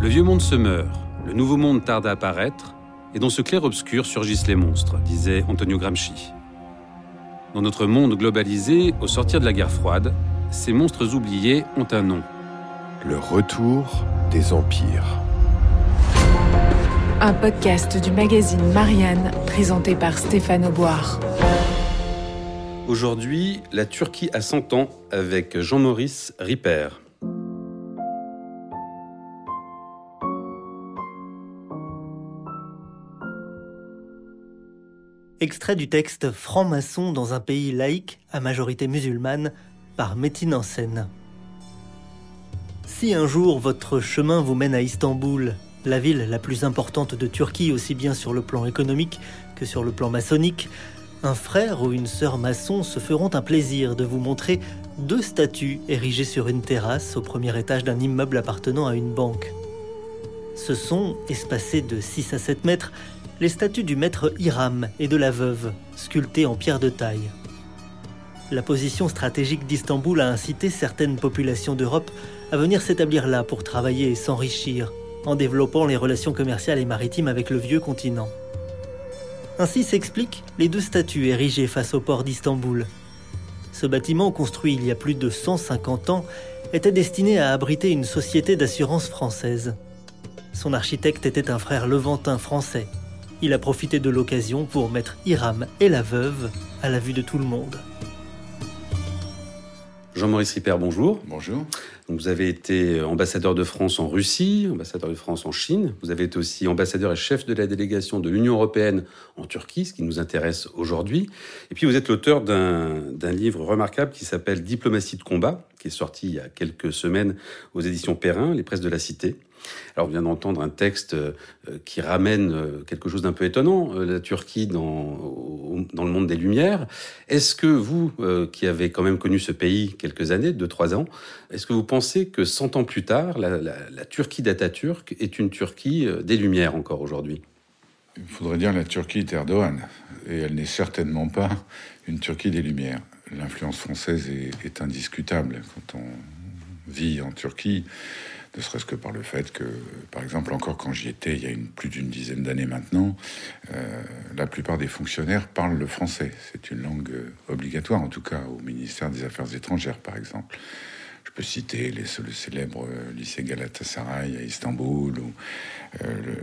Le vieux monde se meurt, le nouveau monde tarde à apparaître, et dans ce clair-obscur surgissent les monstres, disait Antonio Gramsci. Dans notre monde globalisé, au sortir de la guerre froide, ces monstres oubliés ont un nom. Le retour des empires. Un podcast du magazine Marianne présenté par Stéphane Auboire. Aujourd'hui, la Turquie a 100 ans avec Jean-Maurice Ripper. Extrait du texte Franc-maçon dans un pays laïque à majorité musulmane par Métine en scène. Si un jour votre chemin vous mène à Istanbul, la ville la plus importante de Turquie aussi bien sur le plan économique que sur le plan maçonnique, un frère ou une sœur maçon se feront un plaisir de vous montrer deux statues érigées sur une terrasse au premier étage d'un immeuble appartenant à une banque. Ce sont, espacées de 6 à 7 mètres, les statues du maître Hiram et de la veuve, sculptées en pierre de taille. La position stratégique d'Istanbul a incité certaines populations d'Europe à venir s'établir là pour travailler et s'enrichir, en développant les relations commerciales et maritimes avec le vieux continent. Ainsi s'expliquent les deux statues érigées face au port d'Istanbul. Ce bâtiment, construit il y a plus de 150 ans, était destiné à abriter une société d'assurance française. Son architecte était un frère levantin français, il a profité de l'occasion pour mettre Hiram et la veuve à la vue de tout le monde. Jean-Maurice Ripper, bonjour. Bonjour. vous avez été ambassadeur de France en Russie, ambassadeur de France en Chine. Vous avez été aussi ambassadeur et chef de la délégation de l'Union européenne en Turquie, ce qui nous intéresse aujourd'hui. Et puis vous êtes l'auteur d'un livre remarquable qui s'appelle Diplomatie de combat, qui est sorti il y a quelques semaines aux éditions Perrin, les presses de la Cité. Alors, on vient d'entendre un texte euh, qui ramène euh, quelque chose d'un peu étonnant, euh, la Turquie dans, dans le monde des Lumières. Est-ce que vous, qui avez quand même connu ce pays quelques années, deux, trois ans, est-ce que vous pensez que 100 ans plus tard, la, Turquie d'Atatürk est une Turquie des Lumières encore aujourd'hui? Il faudrait dire la Turquie d'Erdogan, et elle n'est certainement pas une Turquie des Lumières. L'influence française est indiscutable quand on vit en Turquie ne serait-ce que par le fait que, par exemple, encore quand j'y étais, il y a plus d'une dizaine d'années maintenant, euh, la plupart des fonctionnaires parlent le français. C'est une langue euh, obligatoire, en tout cas au ministère des Affaires étrangères, par exemple. Je peux citer les, le célèbre euh, lycée Galatasaray à Istanbul, ou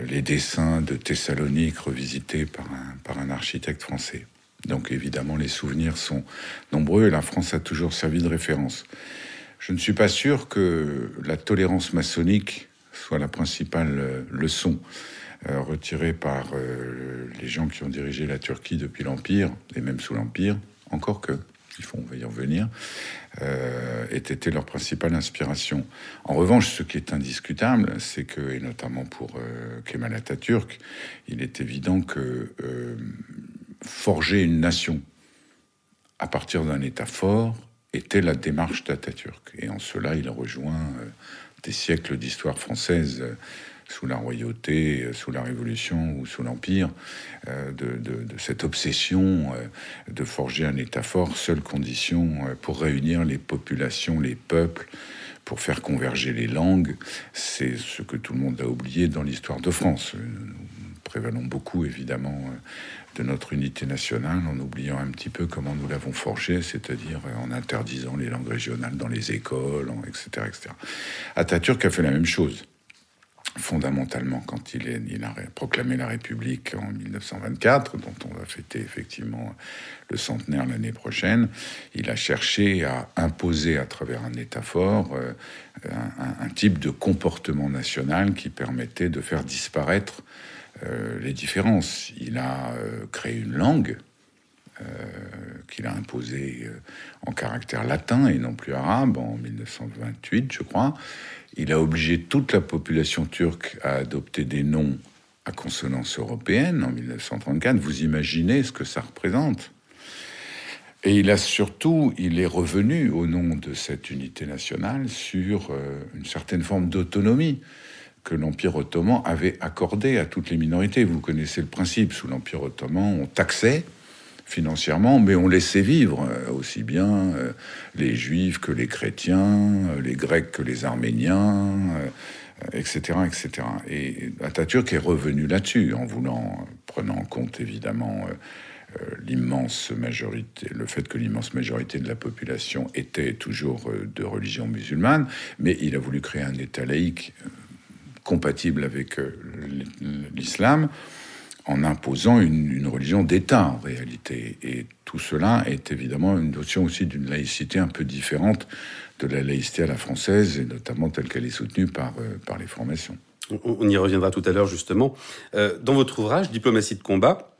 les dessins de Thessalonique revisités par un, par un architecte français. Donc évidemment, les souvenirs sont nombreux et la France a toujours servi de référence. Je ne suis pas sûr que la tolérance maçonnique soit la principale euh, leçon euh, retirée par euh, les gens qui ont dirigé la Turquie depuis l'Empire, et même sous l'Empire, encore que, il faut, on y revenir, ait été leur principale inspiration. En revanche, ce qui est indiscutable, c'est que, et notamment pour Kemal Atatürk, il est évident que forger une nation à partir d'un État fort était la démarche d'Atatürk. Et en cela, il rejoint euh, des siècles d'histoire française euh, sous la royauté, euh, sous la Révolution ou sous l'Empire, de, cette obsession de forger un État fort, seule condition pour réunir les populations, les peuples, pour faire converger les langues. C'est ce que tout le monde a oublié dans l'histoire de France. Prévalons beaucoup, évidemment, de notre unité nationale en oubliant un petit peu comment nous l'avons forgé, c'est-à-dire en interdisant les langues régionales dans les écoles, etc. etc. Atatürk a fait la même chose fondamentalement quand il, est, il, a proclamé la République en 1924, dont on va fêter effectivement le centenaire l'année prochaine, il a cherché à imposer à travers un État fort euh, un, type de comportement national qui permettait de faire disparaître les différences. Il a créé une langue qu'il a imposée en caractère latin et non plus arabe en 1928, je crois. Il a obligé toute la population turque à adopter des noms à consonance européenne en 1934. Vous imaginez ce que ça représente et il a surtout, il est revenu au nom de cette unité nationale sur euh, une certaine forme d'autonomie que l'Empire ottoman avait accordée à toutes les minorités. Vous connaissez le principe, sous l'Empire ottoman, on taxait financièrement, mais on laissait vivre euh, aussi bien euh, les juifs que les chrétiens, les grecs que les arméniens, etc., etc. Et Atatürk est revenu là-dessus, en voulant, prenant en compte évidemment euh, l'immense majorité, le fait que l'immense majorité de la population était toujours euh, de religion musulmane, mais il a voulu créer un État laïque euh, compatible avec l'islam en imposant une, religion d'État en réalité. Et tout cela est évidemment une notion aussi d'une laïcité un peu différente de la laïcité à la française, et notamment telle qu'elle est soutenue par, par les formations. On, y reviendra tout à l'heure justement. dans votre ouvrage, Diplomatie de combat,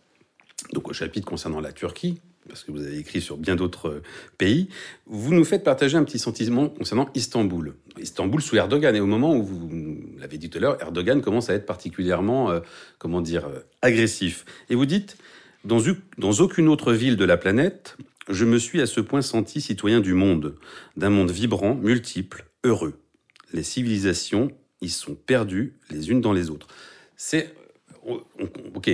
donc au chapitre concernant la Turquie, parce que vous avez écrit sur bien d'autres euh, pays, vous nous faites partager un petit sentiment concernant Istanbul. Istanbul sous Erdogan, et au moment où vous l'avez dit tout à l'heure, Erdogan commence à être particulièrement, euh, comment dire, euh, agressif. Et vous dites, dans, dans aucune autre ville de la planète, je me suis à ce point senti citoyen du monde, d'un monde vibrant, multiple, heureux. Les civilisations y sont perdues les unes dans les autres. C'est ok,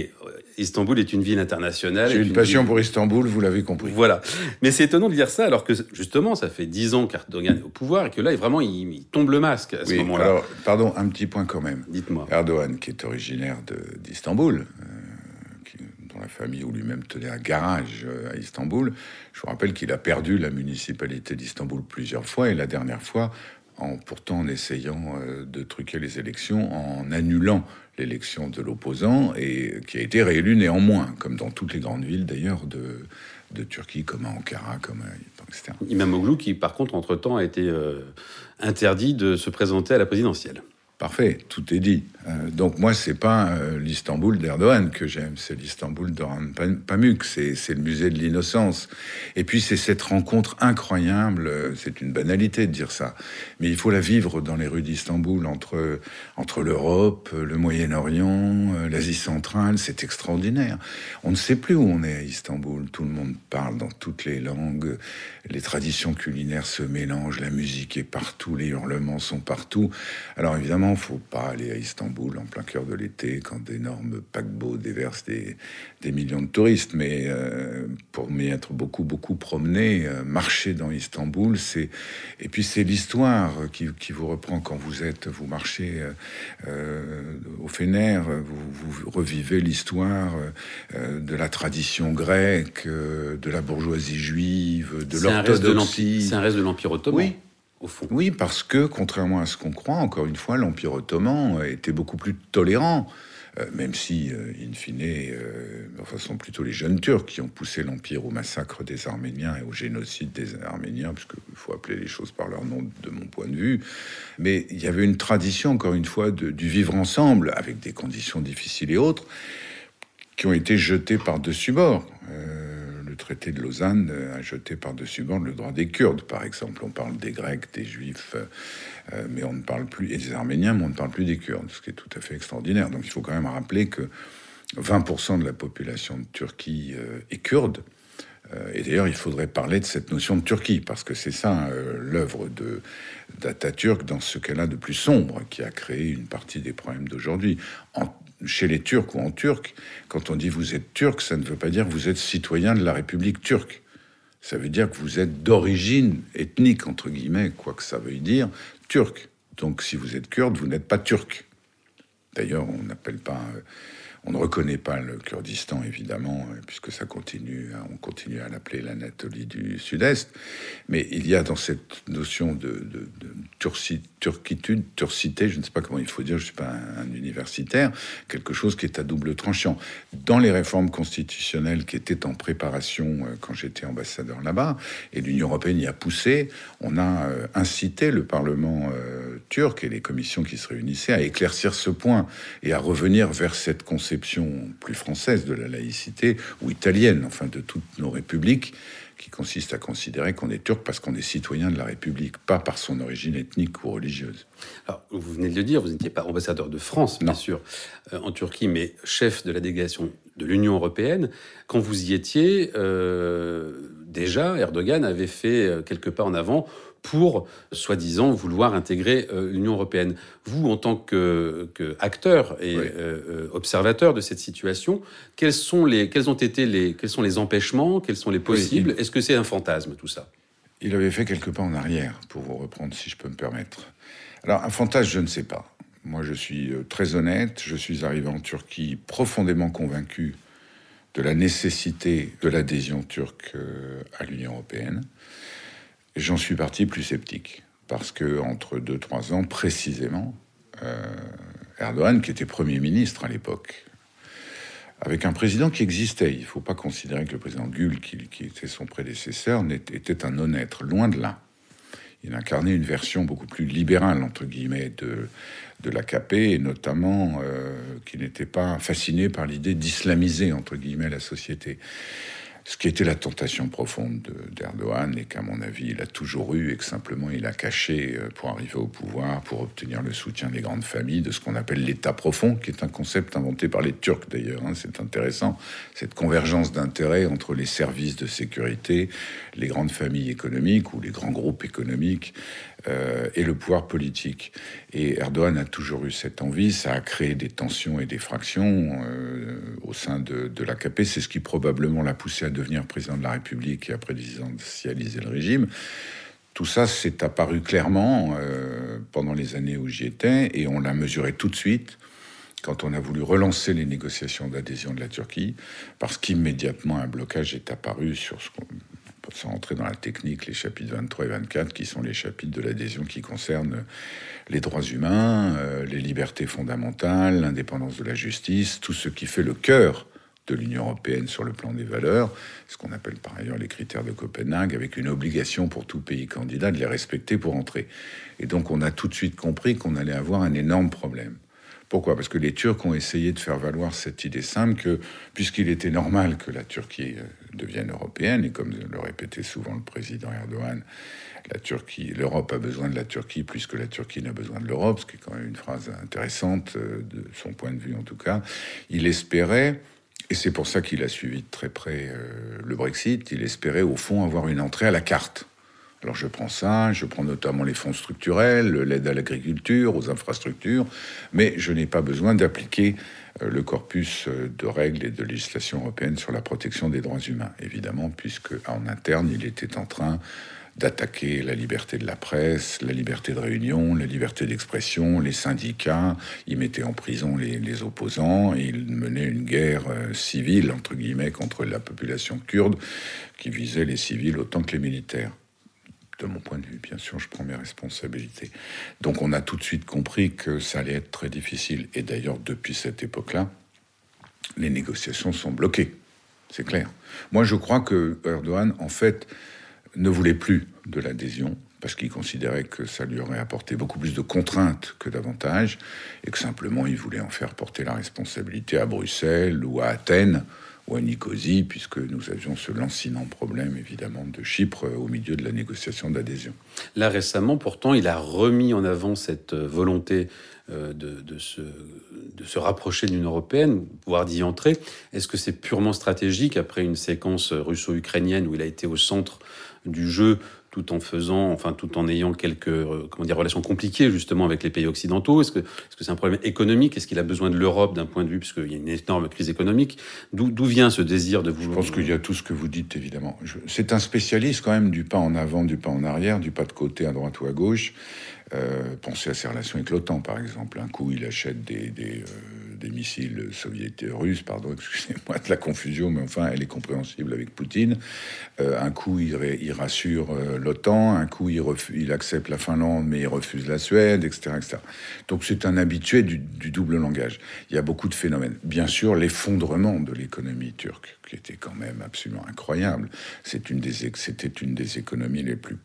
Istanbul est une ville internationale. J'ai une, passion pour Istanbul, vous l'avez compris. Voilà. Mais c'est étonnant de dire ça alors que justement, ça fait dix ans qu'Erdogan est au pouvoir et que là, vraiment, il, tombe le masque à ce moment-là. Alors, pardon, un petit point quand même. Dites-moi. Erdogan, qui est originaire d'Istanbul, euh, dont la famille ou lui-même tenait un garage euh, à Istanbul, je vous rappelle qu'il a perdu la municipalité d'Istanbul plusieurs fois et la dernière fois en pourtant en essayant euh, de truquer les élections, en annulant l'élection de l'opposant, et qui a été réélu néanmoins, comme dans toutes les grandes villes d'ailleurs de, Turquie, comme à Ankara, comme à, etc. Imamoglu, qui par contre, entre-temps, a été euh, interdit de se présenter à la présidentielle. Parfait, tout est dit. Euh, donc moi, c'est pas euh, l'Istanbul d'Erdogan que j'aime, c'est l'Istanbul d'Orhan Pamuk, c'est le musée de l'innocence. Et puis c'est cette rencontre incroyable, euh, c'est une banalité de dire ça, mais il faut la vivre dans les rues d'Istanbul, entre, entre l'Europe, le Moyen-Orient, l'Asie centrale, c'est extraordinaire. On ne sait plus où on est à Istanbul, tout le monde parle dans toutes les langues, les traditions culinaires se mélangent, la musique est partout, les hurlements sont partout. Alors évidemment, il faut pas aller à Istanbul en plein cœur de l'été quand d'énormes paquebots déversent des, des, millions de touristes. Mais euh, pour m'y être beaucoup, beaucoup promené, euh, marcher dans Istanbul, c'est et puis c'est l'histoire qui, qui, vous reprend quand vous êtes, vous marchez euh, au Fener, vous, vous revivez l'histoire de la tradition grecque, de la bourgeoisie juive, de l'orthodoxie. C'est un reste de l'Empire ottoman. Oui. Oui, parce que, contrairement à ce qu'on croit, encore une fois, l'Empire ottoman était beaucoup plus tolérant. Euh, même si, euh, in fine, euh, enfin, ce sont plutôt les jeunes Turcs qui ont poussé l'Empire au massacre des Arméniens et au génocide des Arméniens, puisqu'il faut appeler les choses par leur nom de mon point de vue. Mais il y avait une tradition, encore une fois, de, du vivre ensemble, avec des conditions difficiles et autres, qui ont été jetées par-dessus bord le traité de Lausanne a jeté par-dessus bord le droit des Kurdes, par exemple. On parle des Grecs, des Juifs, euh, mais on ne parle plus, et des Arméniens, mais on ne parle plus des Kurdes, ce qui est tout à fait extraordinaire. Donc il faut quand même rappeler que 20% de la population de Turquie euh, est kurde. Euh, et d'ailleurs, il faudrait parler de cette notion de Turquie, parce que c'est ça l'œuvre de d'Atatürk dans ce a de plus sombre, qui a créé une partie des problèmes d'aujourd'hui. Chez les Turcs ou en turc, quand on dit vous êtes turc, ça ne veut pas dire vous êtes citoyen de la République turque. Ça veut dire que vous êtes d'origine ethnique, entre guillemets, quoi que ça veuille dire, turc. Donc si vous êtes kurde, vous n'êtes pas turc. D'ailleurs, on n'appelle pas euh, on ne reconnaît pas le Kurdistan, évidemment, euh, puisque ça continue, on continue à l'appeler l'Anatolie du Sud-Est. Mais il y a dans cette notion de, de, de turquitude, turcité, je ne sais pas comment il faut dire, je ne suis pas un, universitaire, quelque chose qui est à double tranchant. Dans les réformes constitutionnelles qui étaient en préparation euh, quand j'étais ambassadeur là-bas, et l'Union européenne y a poussé, on a euh, incité le Parlement turque et les commissions qui se réunissaient à éclaircir ce point et à revenir vers cette conception plus française de la laïcité ou italienne, enfin de toutes nos républiques, qui consiste à considérer qu'on est turc parce qu'on est citoyen de la République, pas par son origine ethnique ou religieuse. Alors, vous venez de le dire, vous n'étiez pas ambassadeur de France, bien sûr, euh, en Turquie, mais chef de la délégation de l'Union européenne. Quand vous y étiez, euh, déjà, Erdogan avait fait euh, quelques pas en avant pour, soi-disant, vouloir intégrer euh, l'Union européenne. Vous, en tant que, acteur et euh, euh, observateur de cette situation, quels sont les, quels ont été les, quels sont les empêchements, quels sont les possibles Est-ce que c'est un fantasme tout ça? Il avait fait quelques pas en arrière, pour vous reprendre, si je peux me permettre. Alors, un fantasme, je ne sais pas. Moi, je suis très honnête. Je suis arrivé en Turquie profondément convaincu de la nécessité de l'adhésion turque à l'Union européenne. J'en suis parti plus sceptique, parce que entre 2-3 ans précisément, euh, Erdogan, qui était Premier ministre à l'époque, avec un président qui existait, il ne faut pas considérer que le président Gül, qui, était son prédécesseur, était un honnête, loin de là. Il incarnait une version beaucoup plus libérale, entre guillemets, de, de l'AKP, et notamment euh, qui n'était pas fasciné par l'idée d'islamiser, entre guillemets, la société ce qui était la tentation profonde d'Erdogan et qu'à mon avis il a toujours eu et que simplement il a caché euh, pour arriver au pouvoir, pour obtenir le soutien des grandes familles, de ce qu'on appelle l'État profond, qui est un concept inventé par les Turcs d'ailleurs. Hein. c'est intéressant, cette convergence d'intérêts entre les services de sécurité, les grandes familles économiques ou les grands groupes économiques euh, et le pouvoir politique. Et Erdogan a toujours eu cette envie, ça a créé des tensions et des fractions euh, au sein de, de l'AKP. C'est ce qui probablement l'a poussé à devenir président de la République et à présidentialiser le régime. Tout ça s'est apparu clairement euh, pendant les années où j'y étais et on l'a mesuré tout de suite quand on a voulu relancer les négociations d'adhésion de la Turquie, parce qu'immédiatement un blocage est apparu sur ce qu'on sans entrer dans la technique, les chapitres 23 et 24, qui sont les chapitres de l'adhésion qui concernent les droits humains, euh, les libertés fondamentales, l'indépendance de la justice, tout ce qui fait le cœur de l'Union européenne sur le plan des valeurs, ce qu'on appelle par ailleurs les critères de Copenhague, avec une obligation pour tout pays candidat de les respecter pour entrer. Et donc on a tout de suite compris qu'on allait avoir un énorme problème. Pourquoi? Parce que les Turcs ont essayé de faire valoir cette idée simple que, puisqu'il était normal que la Turquie euh, devienne européenne, et comme le répétait souvent le président Erdogan, la Turquie, l'Europe a besoin de la Turquie plus que la Turquie n'a besoin de l'Europe, ce qui est quand même une phrase intéressante euh, de son point de vue en tout cas. Il espérait, et c'est pour ça qu'il a suivi de très près euh, le Brexit, il espérait au fond avoir une entrée à la carte. Alors je prends ça, je prends notamment les fonds structurels, l'aide à l'agriculture, aux infrastructures, mais je n'ai pas besoin d'appliquer euh, le corpus euh, de règles et de législation européenne sur la protection des droits humains, évidemment, puisque en interne, il était en train d'attaquer la liberté de la presse, la liberté de réunion, la liberté d'expression, les syndicats. Il mettait en prison les, opposants et il menait une guerre euh, civile, entre guillemets, contre la population kurde qui visait les civils autant que les militaires de mon point de vue, bien sûr, je prends mes responsabilités. Donc on a tout de suite compris que ça allait être très difficile. Et d'ailleurs, depuis cette époque-là, les négociations sont bloquées. C'est clair. Moi, je crois que Erdogan, en fait, ne voulait plus de l'adhésion parce qu'il considérait que ça lui aurait apporté beaucoup plus de contraintes que d'avantages, et que simplement il voulait en faire porter la responsabilité à Bruxelles ou à Athènes, ou à Nicosie, puisque nous avions ce lancinant problème, évidemment, de Chypre au milieu de la négociation d'adhésion. Là, récemment, pourtant, il a remis en avant cette euh, volonté euh, de, de, se, de se rapprocher de l'Union européenne, voire d'y entrer. Est-ce que c'est purement stratégique après une séquence russo-ukrainienne où il a été au centre du jeu tout en faisant, enfin tout en ayant quelques euh, comment dire relations compliquées justement avec les pays occidentaux. Est-ce que est-ce que c'est un problème économique? Est-ce qu'il a besoin de l'Europe d'un point de vue puisqu'il y a une énorme crise économique? D'où vient ce désir de vous Je pense qu'il y a tout ce que vous dites évidemment. C'est un spécialiste quand même du pas en avant, du pas en arrière, du pas de côté à droite ou à gauche. Euh, pensez à ses relations avec l'OTAN, par exemple. Un coup, il achète des, euh, missiles soviétiques, russes, pardon, excusez-moi de la confusion, mais enfin, elle est compréhensible avec Poutine. Euh, un coup, il, rassure l'OTAN, un coup, il, accepte la Finlande, mais il refuse la Suède, etc. etc. Donc, c'est un habitué du, double langage. Il y a beaucoup de phénomènes. Bien sûr, l'effondrement de l'économie turque, qui était quand même absolument incroyable. C'était une des économies les plus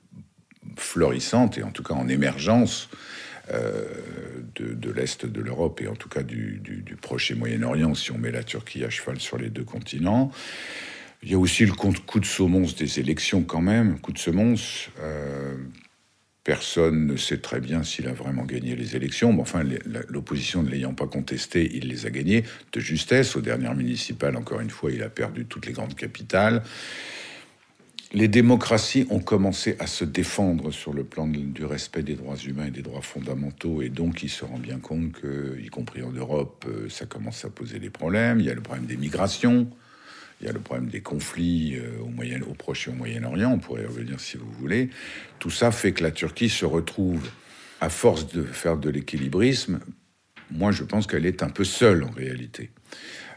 florissante et en tout cas en émergence de, l'Est de l'Europe et en tout cas du, du Proche et Moyen-Orient, si on met la Turquie à cheval sur les deux continents. Il y a aussi le coup de semonce des élections quand même, coup de semonce. Euh, personne ne sait très bien s'il a vraiment gagné les élections, mais enfin, l'opposition ne l'ayant pas contesté, il les a gagnées de justesse. Aux dernières municipales, encore une fois, il a perdu toutes les grandes capitales. Les démocraties ont commencé à se défendre sur le plan du respect des droits humains et des droits fondamentaux, et donc il se rend bien compte que, y compris en Europe, euh, ça commence à poser des problèmes. Il y a le problème des migrations. Il y a le problème des conflits euh, au, Moyen, au Proche et au Moyen-Orient, on pourrait y revenir si vous voulez. Tout ça fait que la Turquie se retrouve, à force de faire de l'équilibrisme, moi je pense qu'elle est un peu seule en réalité.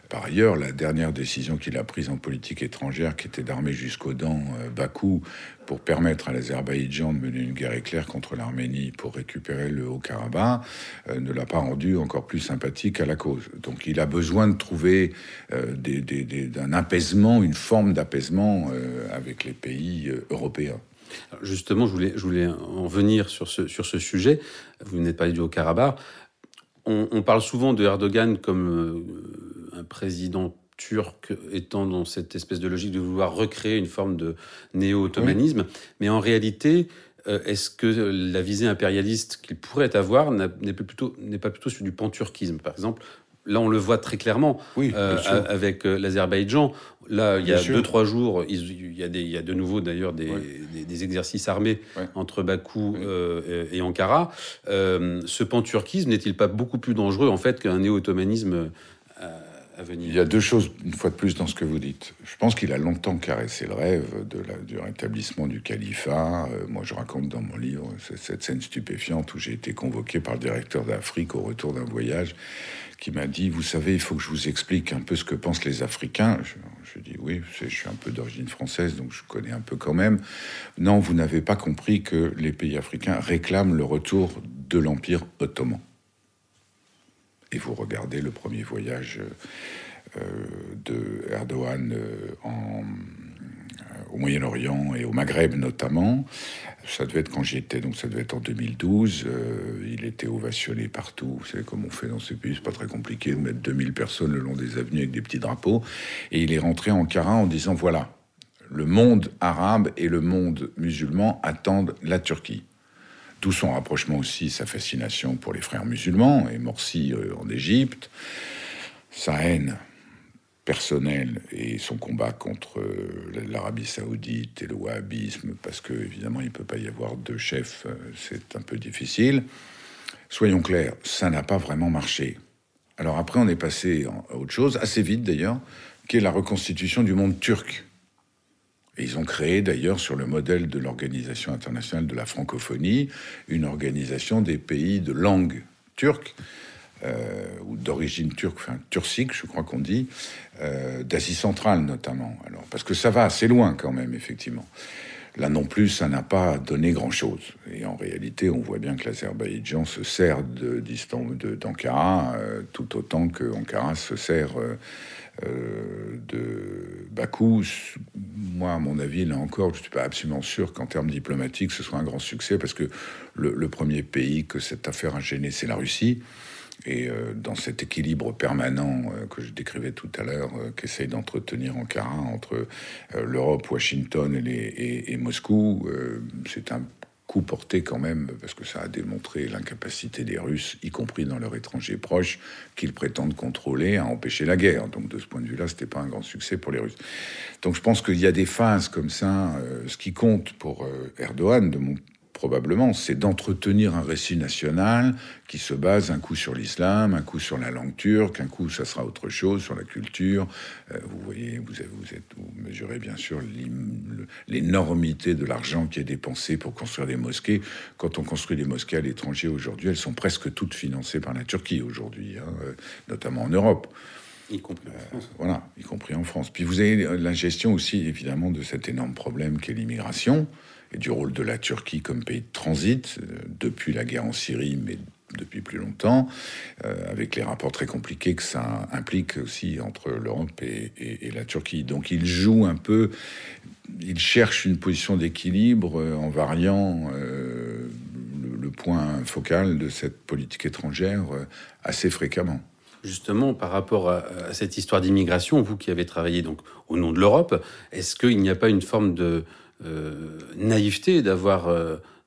Par ailleurs, la dernière décision qu'il a prise en politique étrangère, qui était d'armer jusqu'aux dents euh, Bakou pour permettre à l'Azerbaïdjan de mener une guerre éclair contre l'Arménie pour récupérer le Haut-Karabakh, euh, ne l'a pas rendu encore plus sympathique à la cause. Donc il a besoin de trouver euh, d'un apaisement, une forme d'apaisement avec les pays européens. Justement, je voulais, en venir sur ce, sur ce sujet. Vous n'êtes pas du Haut-Karabakh. On, on, parle souvent de Erdogan comme un président turc étant dans cette espèce de logique de vouloir recréer une forme de néo-ottomanisme. Mais en réalité, euh, est-ce que la visée impérialiste qu'il pourrait avoir n'est pas plutôt, pas plutôt sur du panturquisme Par exemple, là, on le voit très clairement oui, euh, avec euh, l'Azerbaïdjan. Là, il y a deux, trois jours, il y a, des, il y a de nouveau d'ailleurs des, des, exercices armés entre Bakou et Ankara. ce panturquisme n'est-il pas beaucoup plus dangereux en fait qu'un néo-ottomanisme il y a deux choses, une fois de plus, dans ce que vous dites. Je pense qu'il a longtemps caressé le rêve du rétablissement du califat. Euh, moi, je raconte dans mon livre cette scène stupéfiante où j'ai été convoqué par le directeur d'Afrique au retour d'un voyage qui m'a dit, vous savez, il faut que je vous explique un peu ce que pensent les Africains. Je dis, oui, je suis un peu d'origine française, donc je connais un peu quand même. Non, vous n'avez pas compris que les pays africains réclament le retour de l'Empire ottoman et vous regardez le premier voyage euh, de Erdogan euh, euh, au Moyen-Orient et au Maghreb notamment. Ça devait être quand j'y étais, donc ça devait être en 2012. il était ovationné partout. Vous savez comme on fait dans ces pays, c'est pas très compliqué de mettre 2000 personnes le long des avenues avec des petits drapeaux. Et il est rentré en Ankara en disant voilà, le monde arabe et le monde musulman attendent la Turquie. Tout son rapprochement aussi, sa fascination pour les frères musulmans et Morsi euh, en Égypte, sa haine personnelle et son combat contre euh, l'Arabie saoudite et le wahhabisme, parce que évidemment il ne peut pas y avoir deux chefs, euh, c'est un peu difficile. Soyons clairs, ça n'a pas vraiment marché. Alors après on est passé à autre chose, assez vite d'ailleurs, qui est la reconstitution du monde turc ils ont créé d'ailleurs sur le modèle de l'Organisation internationale de la francophonie, une organisation des pays de langue turque, euh, ou d'origine turque, enfin turcique, je crois qu'on dit, euh, d'Asie centrale notamment. Alors, parce que ça va assez loin quand même, effectivement. Là non plus, ça n'a pas donné grand-chose. Et en réalité, on voit bien que l'Azerbaïdjan se sert d'Ankara euh, tout autant que Ankara se sert euh, de Bakou, moi, à mon avis, là encore, je ne suis pas absolument sûr qu'en termes diplomatiques, ce soit un grand succès, parce que le, premier pays que cette affaire a gêné, c'est la Russie. Et euh, dans cet équilibre permanent euh, que je décrivais tout à l'heure, qu'essaye d'entretenir Ankara entre l'Europe, Washington et Moscou, c'est un coup porté quand même, parce que ça a démontré l'incapacité des Russes, y compris dans leur étranger proche, qu'ils prétendent contrôler, à empêcher la guerre. Donc de ce point de vue-là, c'était pas un grand succès pour les Russes. Donc je pense qu'il y a des phases comme ça. Euh, ce qui compte pour euh, Erdogan, de mon probablement, c'est d'entretenir un récit national qui se base un coup sur l'islam, un coup sur la langue turque, un coup ça sera autre chose sur la culture. Euh, vous voyez, vous, vous, êtes, vous mesurez bien sûr l'énormité de l'argent qui est dépensé pour construire des mosquées. Quand on construit des mosquées à l'étranger aujourd'hui, elles sont presque toutes financées par la Turquie aujourd'hui, hein, euh, notamment en Europe. Y compris en France. Euh, voilà, y compris en France. Puis vous avez la gestion aussi, évidemment, de cet énorme problème qu'est l'immigration et du rôle de la Turquie comme pays de transit euh, depuis la guerre en Syrie, mais depuis plus longtemps, euh, avec les rapports très compliqués que ça implique aussi entre l'Europe et, la Turquie. Donc il joue un peu, il cherche une position d'équilibre euh, en variant le, point focal de cette politique étrangère assez fréquemment. Justement, par rapport à, cette histoire d'immigration, vous qui avez travaillé donc au nom de l'Europe, est-ce qu'il n'y a pas une forme de naïveté d'avoir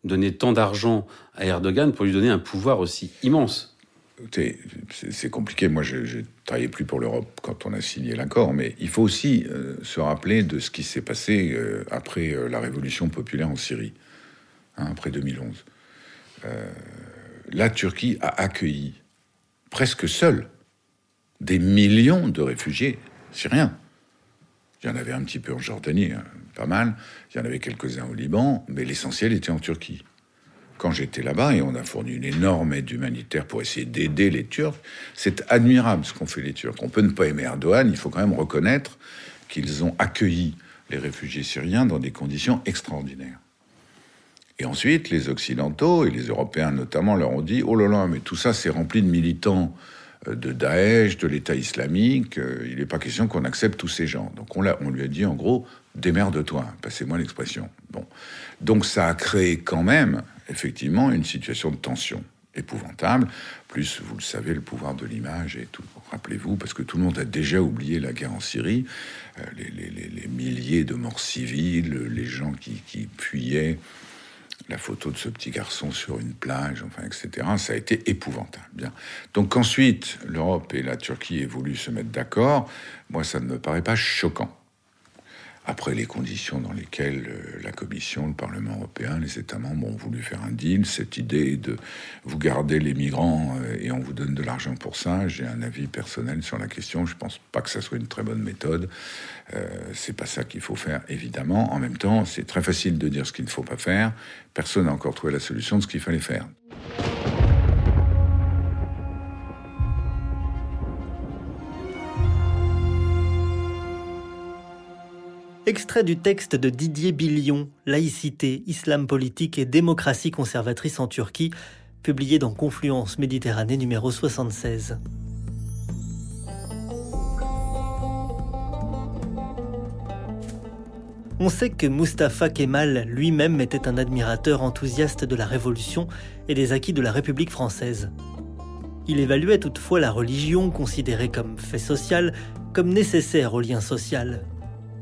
donné tant d'argent à Erdogan pour lui donner un pouvoir aussi immense c'est compliqué. Moi, je ne travaillais plus pour l'Europe quand on a signé l'accord, mais il faut aussi euh, se rappeler de ce qui s'est passé euh, après euh, la révolution populaire en Syrie, hein, après 2011. la Turquie a accueilli presque seule des millions de réfugiés syriens. Il y en avait un petit peu en Jordanie, hein, pas mal. Il y en avait quelques-uns au Liban, mais l'essentiel était en Turquie quand j'étais là-bas, et on a fourni une énorme aide humanitaire pour essayer d'aider les Turcs, c'est admirable ce qu'ont fait les Turcs. On peut ne pas aimer Erdogan, il faut quand même reconnaître qu'ils ont accueilli les réfugiés syriens dans des conditions extraordinaires. Et ensuite, les Occidentaux et les Européens notamment leur ont dit Oh là là, mais tout ça c'est rempli de militants euh, de Daesh, de l'État islamique, euh, il n'est pas question qu'on accepte tous ces gens. Donc on, on lui a dit en gros Démerde-toi, passez-moi l'expression. Bon. Donc ça a créé quand même effectivement une situation de tension épouvantable, plus, vous le savez, le pouvoir de l'image et tout. Rappelez-vous, parce que tout le monde a déjà oublié la guerre en Syrie, euh, les, milliers de morts civiles, les gens qui, qui, fuyaient, la photo de ce petit garçon sur une plage, enfin, etc. Ça a été épouvantable. Bien. Donc ensuite, l'Europe et la Turquie aient voulu se mettre d'accord. Moi, ça ne me paraît pas choquant après les conditions dans lesquelles euh, la Commission, le Parlement européen, les États membres ont voulu faire un deal, cette idée de vous garder les migrants euh, et on vous donne de l'argent pour ça, j'ai un avis personnel sur la question. Je pense pas que ça soit une très bonne méthode. Euh, c'est pas ça qu'il faut faire, évidemment. En même temps, c'est très facile de dire ce qu'il ne faut pas faire. Personne n'a encore trouvé la solution de ce qu'il fallait faire. Extrait du texte de Didier Billion, Laïcité, Islam politique et démocratie conservatrice en Turquie, publié dans Confluence Méditerranée numéro 76. On sait que Mustafa Kemal lui-même était un admirateur enthousiaste de la Révolution et des acquis de la République française. Il évaluait toutefois la religion, considérée comme fait social, comme nécessaire au lien social,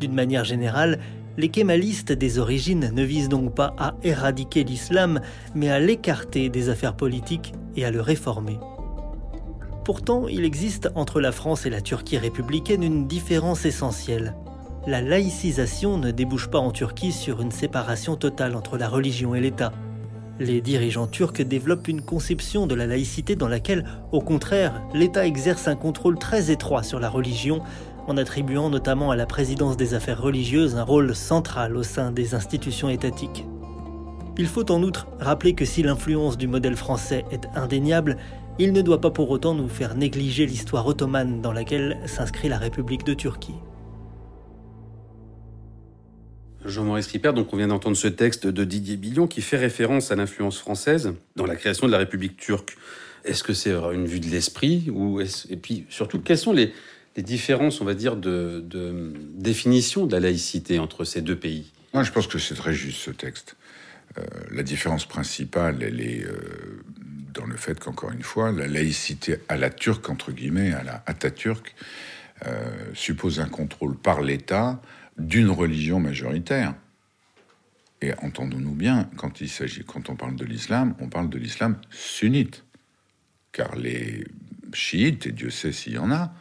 d'une manière générale, les kémalistes des origines ne visent donc pas à éradiquer l'islam, mais à l'écarter des affaires politiques et à le réformer. Pourtant, il existe entre la France et la Turquie républicaine une différence essentielle. La laïcisation ne débouche pas en Turquie sur une séparation totale entre la religion et l'État. Les dirigeants turcs développent une conception de la laïcité dans laquelle, au contraire, l'État exerce un contrôle très étroit sur la religion, en attribuant notamment à la présidence des affaires religieuses un rôle central au sein des institutions étatiques. Il faut en outre rappeler que si l'influence du modèle français est indéniable, il ne doit pas pour autant nous faire négliger l'histoire ottomane dans laquelle s'inscrit la République de Turquie. Jean-Maurice Ripert, donc on vient d'entendre ce texte de Didier Billon qui fait référence à l'influence française dans la création de la République turque. Est-ce que c'est une vue de l'esprit ou Et puis surtout, quels sont les, les différences, on va dire, de, définition de la laïcité entre ces deux pays Moi, je pense que c'est très juste ce texte. Euh, la différence principale, elle est euh, dans le fait qu'encore une fois, la laïcité à la turque, entre guillemets, à la Atatürk, euh, suppose un contrôle par l'État d'une religion majoritaire. Et entendons-nous bien, quand il s'agit, quand on parle de l'islam, on parle de l'islam sunnite, car les chiites, et Dieu sait s'il y en a,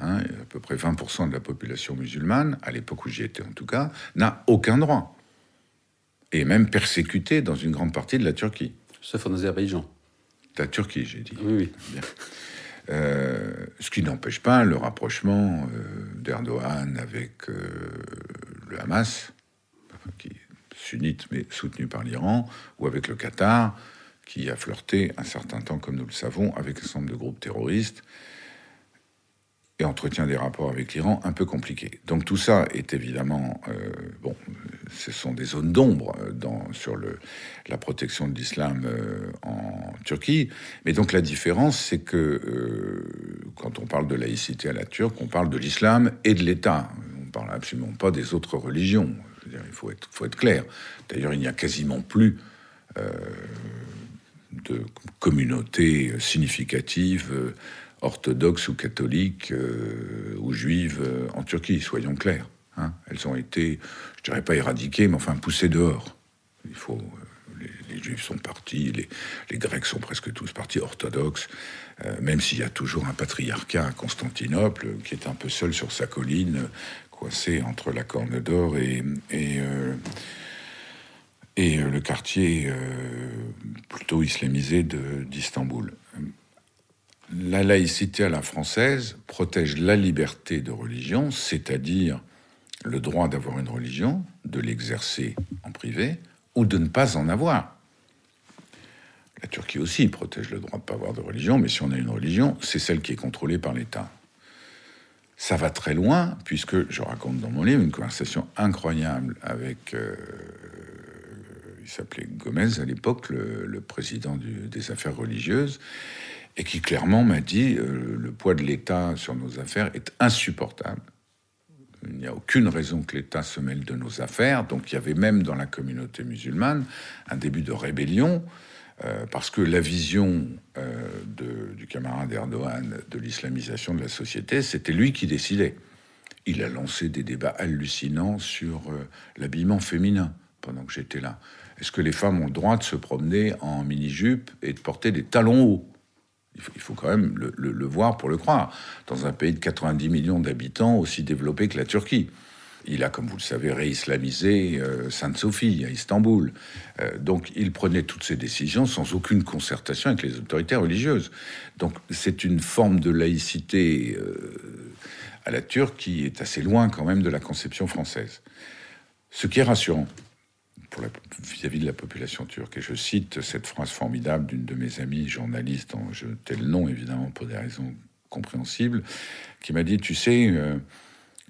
Hein, à peu près 20% de la population musulmane, à l'époque où j'y étais en tout cas, n'a aucun droit. Et même persécuté dans une grande partie de la Turquie. Sauf en Azerbaïdjan. La Turquie, j'ai dit. Oui, euh, ce qui n'empêche pas le rapprochement euh, d'Erdogan avec euh, le Hamas, qui est sunnite mais soutenu par l'Iran, ou avec le Qatar, qui a flirté un certain temps, comme nous le savons, avec un certain nombre de groupes terroristes et entretient des rapports avec l'Iran un peu compliqués. Donc tout ça est évidemment, euh, bon, ce sont des zones d'ombre euh, sur le, la protection de l'islam euh, en Turquie. Mais donc la différence, c'est que quand on parle de laïcité à la turque, on parle de l'islam et de l'État. On ne parle absolument pas des autres religions. il faut être, faut être clair. D'ailleurs, il n'y a quasiment plus de communautés significatives, orthodoxes ou catholiques ou juives en Turquie, soyons clairs. Hein. Elles ont été, je dirais pas éradiquées, mais enfin poussées dehors. Il faut, les, juifs sont partis, les, grecs sont presque tous partis orthodoxes, même s'il y a toujours un patriarcat à Constantinople qui est un peu seul sur sa colline, coincé entre la Corne d'Or et, et le quartier plutôt islamisé d'Istanbul. La laïcité à la française protège la liberté de religion, c'est-à-dire le droit d'avoir une religion, de l'exercer en privé ou de ne pas en avoir. La Turquie aussi protège le droit de ne pas avoir de religion, mais si on a une religion, c'est celle qui est contrôlée par l'État. Ça va très loin, puisque je raconte dans mon livre une conversation incroyable avec, euh, il s'appelait Gomez à l'époque, le, président des affaires religieuses, et qui clairement m'a dit euh, le poids de l'État sur nos affaires est insupportable. Il n'y a aucune raison que l'État se mêle de nos affaires. Donc il y avait même dans la communauté musulmane un début de rébellion, euh, parce que la vision euh, du camarade Erdogan de l'islamisation de la société, c'était lui qui décidait. Il a lancé des débats hallucinants sur euh, l'habillement féminin pendant que j'étais là. Est-ce que les femmes ont le droit de se promener en mini-jupe et de porter des talons hauts? Il faut, quand même le, voir pour le croire. Dans un pays de 90 millions d'habitants aussi développé que la Turquie. Il a, comme vous le savez, réislamisé euh, Sainte-Sophie à Istanbul. Euh, donc il prenait toutes ces décisions sans aucune concertation avec les autorités religieuses. Donc c'est une forme de laïcité euh, à la turque qui est assez loin quand même de la conception française. Ce qui est rassurant, vis-à-vis de la population turque. Et je cite cette phrase formidable d'une de mes amies journalistes, dont je le nom évidemment pour des raisons compréhensibles, qui m'a dit, tu sais, euh,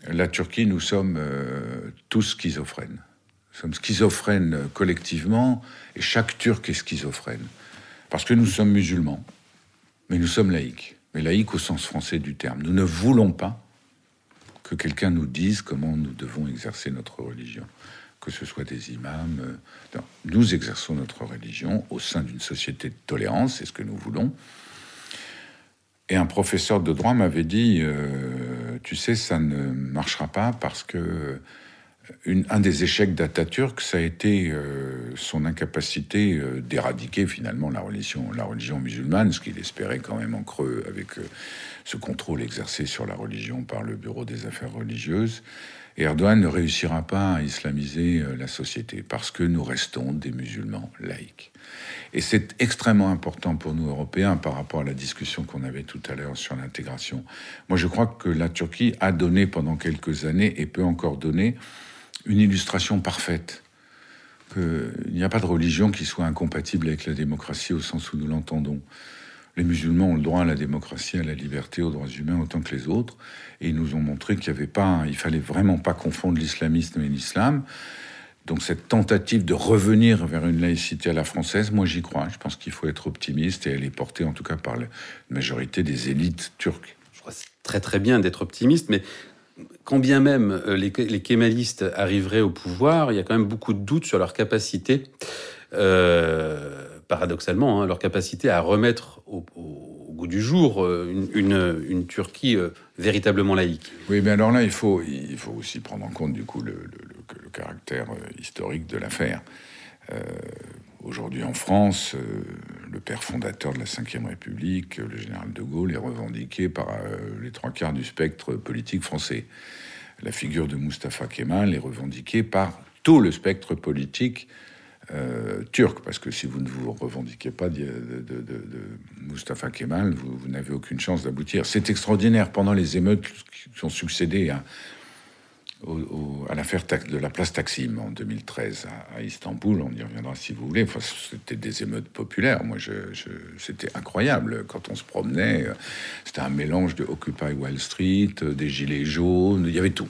la Turquie, nous sommes euh, tous schizophrènes. Nous sommes schizophrènes collectivement, et chaque Turc est schizophrène. Parce que nous sommes musulmans, mais nous sommes laïcs. Mais laïcs au sens français du terme. Nous ne voulons pas que quelqu'un nous dise comment nous devons exercer notre religion que ce soit des imams. Euh, nous exerçons notre religion au sein d'une société de tolérance, c'est ce que nous voulons. Et un professeur de droit m'avait dit, euh, tu sais, ça ne marchera pas parce que euh, un des échecs d'Atatürk, ça a été son incapacité d'éradiquer finalement la religion, la religion musulmane, ce qu'il espérait quand même en creux avec ce contrôle exercé sur la religion par le Bureau des affaires religieuses. Erdogan ne réussira pas à islamiser euh, la société parce que nous restons des musulmans laïcs. Et c'est extrêmement important pour nous Européens par rapport à la discussion qu'on avait tout à l'heure sur l'intégration. Moi, je crois que la Turquie a donné pendant quelques années et peut encore donner une illustration parfaite qu'il n'y a pas de religion qui soit incompatible avec la démocratie au sens où nous l'entendons. Les musulmans ont le droit à la démocratie, à la liberté, aux droits humains autant que les autres. Et ils nous ont montré qu'il y avait fallait vraiment pas confondre l'islamisme et l'islam. Donc cette tentative de revenir vers une laïcité à la française, moi j'y crois. Je pense qu'il faut être optimiste et elle est portée en tout cas par la majorité des élites turques. Je crois c'est très très bien d'être optimiste, mais quand bien même euh, les, les kémalistes arriveraient au pouvoir, il y a quand même beaucoup de doutes sur leur capacité euh, paradoxalement, hein, leur capacité à remettre au, goût du jour euh, une, Turquie euh, véritablement laïque. Oui, mais alors là, il faut, il faut aussi prendre en compte du coup le, caractère euh, historique de l'affaire. Aujourd'hui en France, le père fondateur de la Ve République, le général de Gaulle, est revendiqué par les trois quarts du spectre politique français. La figure de Mustafa Kemal est revendiquée par tout le spectre politique euh, turc, parce que si vous ne vous revendiquez pas de, Mustafa Kemal, vous, n'avez aucune chance d'aboutir. C'est extraordinaire. Pendant les émeutes qui ont succédé à, l'affaire de la place Taksim en 2013 à, Istanbul, on y reviendra si vous voulez. C'était des émeutes populaires. Moi, c'était incroyable quand on se promenait. C'était un mélange de Occupy Wall Street, des gilets jaunes, il y avait tout,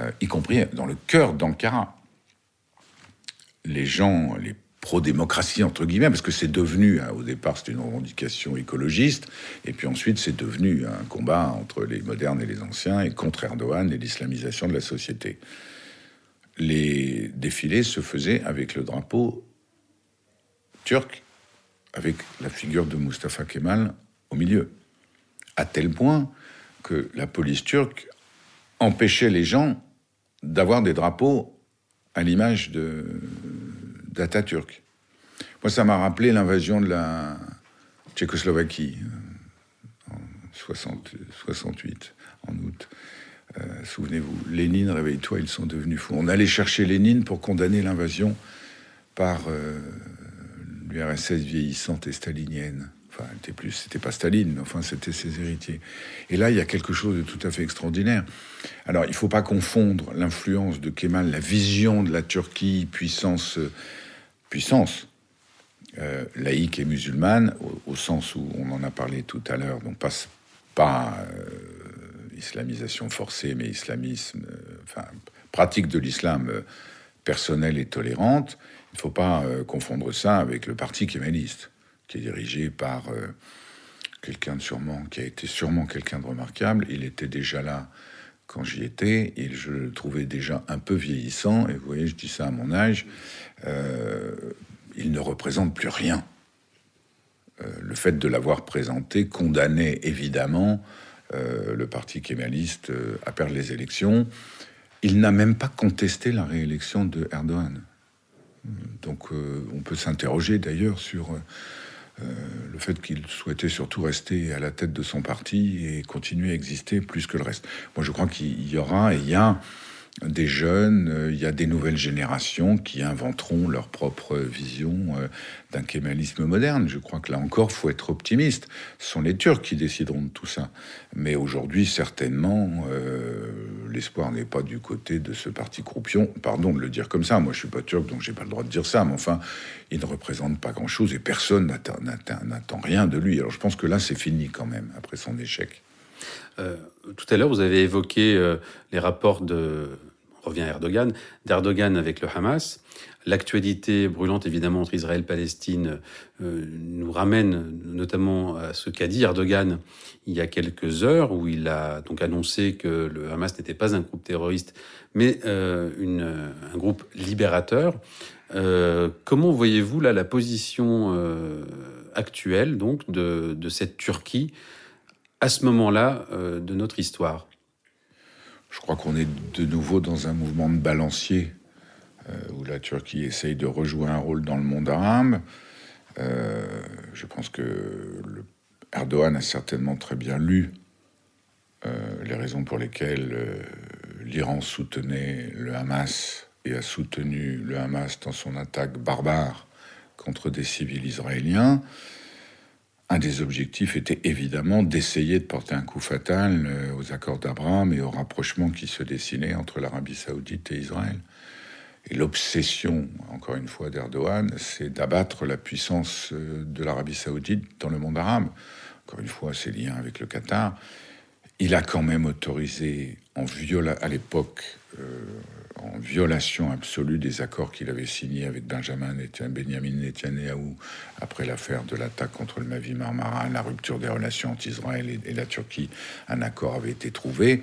euh, y compris dans le cœur d'Ankara les gens, les pro-démocratie, entre guillemets, parce que c'est devenu, hein, au départ, c'était une revendication écologiste, et puis ensuite, c'est devenu un combat entre les modernes et les anciens, et contre Erdogan et l'islamisation de la société. Les défilés se faisaient avec le drapeau turc avec la figure de Mustafa Kemal au milieu. À tel point que la police turque empêchait les gens d'avoir des drapeaux à l'image d'Atatürk. Moi, ça m'a rappelé l'invasion de la Tchécoslovaquie euh, en 68, en août. Euh, souvenez-vous, Lénine, réveille-toi, ils sont devenus fous. On allait chercher Lénine pour condamner l'invasion par euh, l'URSS vieillissante et stalinienne. Enfin, c'était plus, c'était pas Staline, mais enfin, c'était ses héritiers. Et là, il y a quelque chose de tout à fait extraordinaire. Alors, il faut pas confondre l'influence de Kemal, la vision de la Turquie, puissance, puissance, euh, laïque et musulmane, au, sens où on en a parlé tout à l'heure, donc pas, pas euh, islamisation forcée, mais islamisme, euh, enfin, pratique de l'islam personnelle et tolérante. Il ne faut pas confondre ça avec le parti kémaliste, qui est dirigé par quelqu'un de sûrement, qui a été sûrement quelqu'un de remarquable. Il était déjà là quand j'y étais, et je le trouvais déjà un peu vieillissant, et vous voyez, je dis ça à mon âge, il ne représente plus rien. Euh, le fait de l'avoir présenté condamnait évidemment euh, le parti kémaliste euh, à perdre les élections. Il n'a même pas contesté la réélection de Erdogan. Donc on peut s'interroger d'ailleurs sur le fait qu'il souhaitait surtout rester à la tête de son parti et continuer à exister plus que le reste. Moi je crois qu'il y aura et il y a des jeunes, euh, il y a des nouvelles générations qui inventeront leur propre vision euh, d'un kémalisme moderne. Je crois que là encore, faut être optimiste. Ce sont les Turcs qui décideront de tout ça. Mais aujourd'hui, certainement, euh, l'espoir n'est pas du côté de ce parti croupion. Pardon de le dire comme ça. Moi, je suis pas turc, donc j'ai pas le droit de dire ça. Mais enfin, il ne représente pas grand-chose et personne n'attend rien de lui. Alors, je pense que là, c'est fini quand même après son échec. Euh, tout à l'heure, vous avez évoqué euh, les rapports de, revient Erdogan, d'Erdogan avec le Hamas. L'actualité brûlante, évidemment, entre Israël et Palestine euh, nous ramène notamment à ce qu'a dit Erdogan il y a quelques heures, où il a donc annoncé que le Hamas n'était pas un groupe terroriste, mais une, un groupe libérateur. comment voyez-vous là la position actuelle donc de, cette Turquie à ce moment-là euh, de notre histoire? Je crois qu'on est de nouveau dans un mouvement de balancier euh, où la Turquie essaye de rejouer un rôle dans le monde arabe. Euh, je pense que Erdogan a certainement très bien lu les raisons pour lesquelles l'Iran soutenait le Hamas et a soutenu le Hamas dans son attaque barbare contre des civils israéliens. Un des objectifs était évidemment d'essayer de porter un coup fatal euh, aux accords d'Abraham et au rapprochement qui se dessinait entre l'Arabie saoudite et Israël. Et l'obsession, encore une fois, d'Erdogan, c'est d'abattre la puissance euh, de l'Arabie saoudite dans le monde arabe. Encore une fois, ses liens avec le Qatar. Il a quand même autorisé, en viola à l'époque, euh, en violation absolue des accords qu'il avait signés avec Benjamin Benjamin Netanyahu après l'affaire de l'attaque contre le Mavi Marmara, la rupture des relations entre Israël et, la Turquie, un accord avait été trouvé.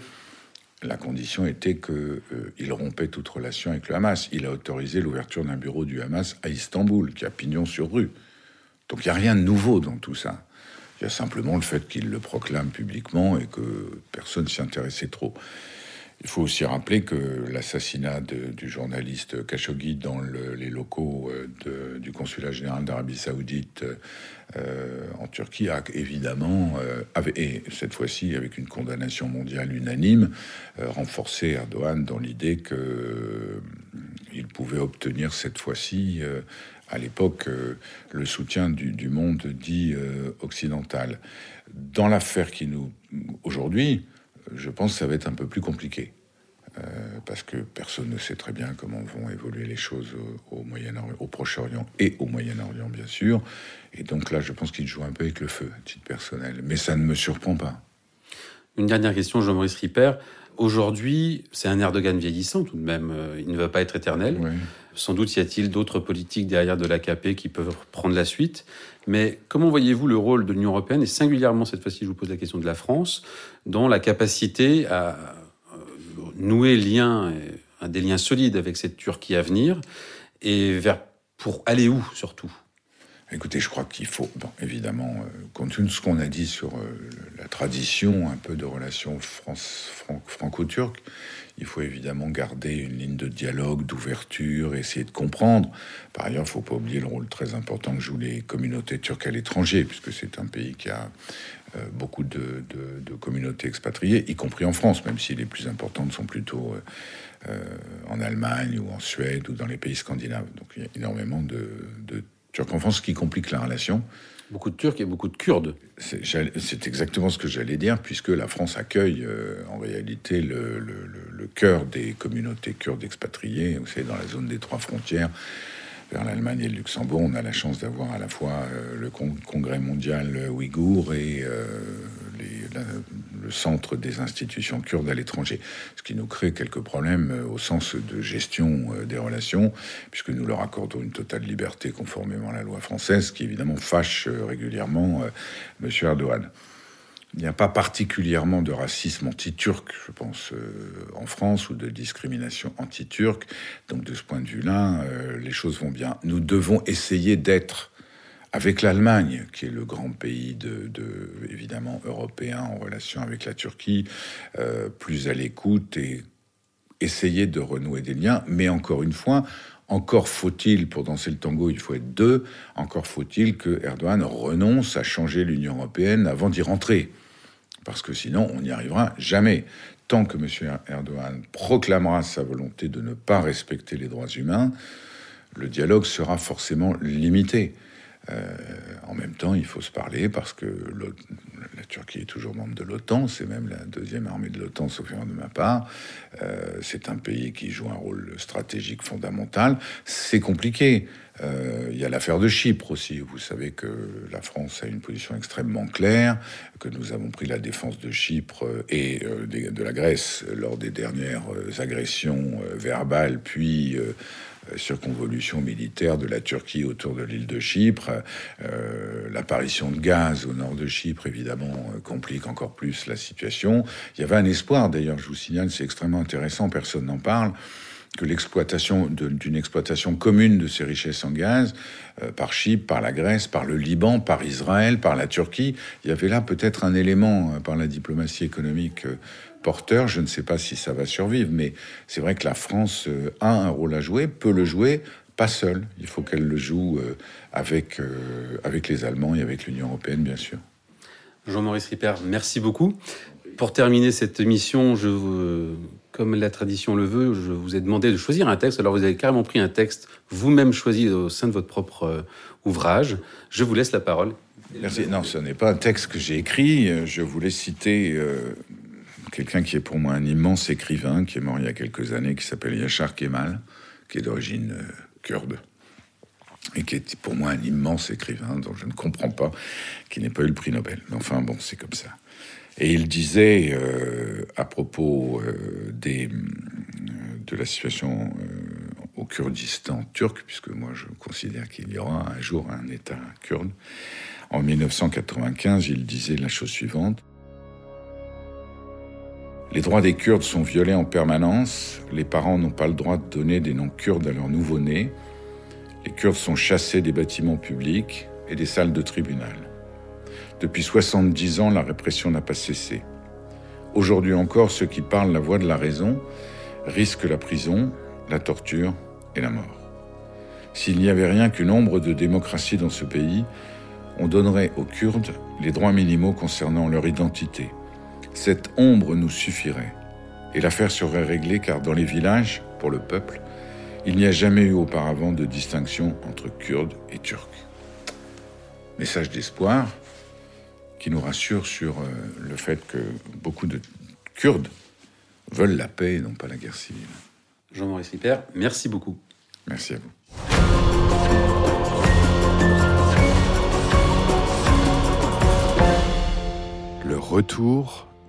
La condition était qu'il euh, rompait toute relation avec le Hamas. Il a autorisé l'ouverture d'un bureau du Hamas à Istanbul, qui a pignon sur rue. Donc il n'y a rien de nouveau dans tout ça. Il y a simplement le fait qu'il le proclame publiquement et que personne s'y intéressait trop. Il faut aussi rappeler que l'assassinat du journaliste Khashoggi dans les locaux euh, du consulat général d'Arabie Saoudite euh, en Turquie a évidemment, euh, et cette fois-ci avec une condamnation mondiale unanime, renforcé Erdogan dans l'idée qu'il pouvait obtenir cette fois-ci à l'époque le soutien du, du monde dit occidental. Dans l'affaire qui nous aujourd'hui, je pense que ça va être un peu plus compliqué. Euh, parce que personne ne sait très bien comment vont évoluer les choses au, Moyen au Proche-Orient et au Moyen-Orient, bien sûr. Et donc là, je pense qu'il joue un peu avec le feu, à titre personnel. Mais ça ne me surprend pas. Une dernière question, Jean-Maurice Ripper. Aujourd'hui, c'est un Erdogan vieillissant tout de même. Euh, il ne va pas être éternel. Sans doute y a-t-il d'autres politiques derrière de l'AKP qui peuvent prendre la suite. Mais comment voyez-vous le rôle de l'Union européenne, et singulièrement cette fois-ci, je vous pose la question de la France, dans la capacité à nouer lien, des liens solides avec cette Turquie à venir, et pour aller où surtout? Écoutez, je crois qu'il faut, évidemment, euh, compte tenu de ce qu'on a dit sur euh, la tradition un peu de relations franco-turques, il faut évidemment garder une ligne de dialogue, d'ouverture, essayer de comprendre. Par ailleurs, il ne faut pas oublier le rôle très important que jouent les communautés turques à l'étranger, puisque c'est un pays qui a euh, beaucoup de, communautés expatriées, y compris en France, même si les plus importantes sont plutôt en Allemagne ou en Suède ou dans les pays scandinaves. Donc il y a énormément de, de Turcs en France, ce qui complique la relation. Beaucoup de Turcs et beaucoup de Kurdes. C'est exactement ce que j'allais dire, puisque la France accueille euh, en réalité le, cœur des communautés kurdes expatriées. Vous savez, dans la zone des trois frontières, vers l'Allemagne et le Luxembourg, on a la chance d'avoir à la fois euh, le congrès mondial ouïghour et euh, le centre des institutions kurdes à l'étranger, ce qui nous crée quelques problèmes euh, au sens de gestion des relations, puisque nous leur accordons une totale liberté conformément à la loi française, qui évidemment fâche régulièrement M. Erdogan. Il n'y a pas particulièrement de racisme anti-turc, je pense, euh, en France, ou de discrimination anti-turque. Donc de ce point de vue-là, euh, les choses vont bien. Nous devons essayer d'être, avec l'Allemagne, qui est le grand pays de, évidemment européen en relation avec la Turquie, euh, plus à l'écoute et essayer de renouer des liens. Mais encore une fois, encore faut-il, pour danser le tango, il faut être deux, encore faut-il que Erdogan renonce à changer l'Union européenne avant d'y rentrer parce que sinon on n'y arrivera jamais. Tant que M. Erdogan proclamera sa volonté de ne pas respecter les droits humains, le dialogue sera forcément limité. Euh, en même temps, il faut se parler parce que la Turquie est toujours membre de l'OTAN, c'est même la deuxième armée de l'OTAN, sauf erreur de ma part. Euh, c'est un pays qui joue un rôle stratégique fondamental. C'est compliqué. Euh, il y a l'affaire de Chypre aussi. Vous savez que la France a une position extrêmement claire, que nous avons pris la défense de Chypre et de la Grèce lors des dernières agressions verbales, puis circonvolution militaire de la Turquie autour de l'île de Chypre. Euh, l'apparition de gaz au nord de Chypre, évidemment, euh, complique encore plus la situation. Il y avait un espoir, d'ailleurs, je vous signale, c'est extrêmement intéressant, personne n'en parle que l'exploitation d'une exploitation commune de ces richesses en gaz par Chypre, par la Grèce, par le Liban, par Israël, par la Turquie. Il y avait là peut-être un élément par la diplomatie économique porteur. Je ne sais pas si ça va survivre, mais c'est vrai que la France euh, a un rôle à jouer, peut le jouer, pas seule. Il faut qu'elle le joue euh, avec, euh, avec les Allemands et avec l'Union européenne, bien sûr. Jean-Maurice Ripper, merci beaucoup. Pour terminer cette émission, je, comme la tradition le veut, je vous ai demandé de choisir un texte. Alors vous avez carrément pris un texte vous-même choisi au sein de votre propre ouvrage. Je vous laisse la parole. Merci. Non, ce n'est pas un texte que j'ai écrit. Je voulais citer quelqu'un qui est pour moi un immense écrivain, qui est mort il y a quelques années, qui s'appelle Yachar Kemal, qui est d'origine euh, kurde, et qui est pour moi un immense écrivain dont je ne comprends pas qu'il n'ait pas eu le prix Nobel. Mais enfin, bon, c'est comme ça. Et il disait euh, à propos euh, des, de la situation au Kurdistan turc, puisque moi je considère qu'il y aura un jour un État kurde, en 1995, il disait la chose suivante. Les droits des Kurdes sont violés en permanence. Les parents n'ont pas le droit de donner des noms kurdes à leurs nouveau-nés. Les Kurdes sont chassés des bâtiments publics et des salles de tribunal. Depuis 70 ans, la répression n'a pas cessé. Aujourd'hui encore, ceux qui parlent la voix de la raison risquent la prison, la torture et la mort. S'il n'y avait rien qu'une ombre de démocratie dans ce pays, on donnerait aux Kurdes les droits minimaux concernant leur identité, cette ombre nous suffirait. Et l'affaire serait réglée car dans les villages, pour le peuple, il n'y a jamais eu auparavant de distinction entre Kurdes et Turcs. Message d'espoir qui nous rassure sur euh, le fait que beaucoup de Kurdes veulent la paix et non pas la guerre civile. Jean-Maurice Ripper, merci beaucoup. Merci à vous. Le retour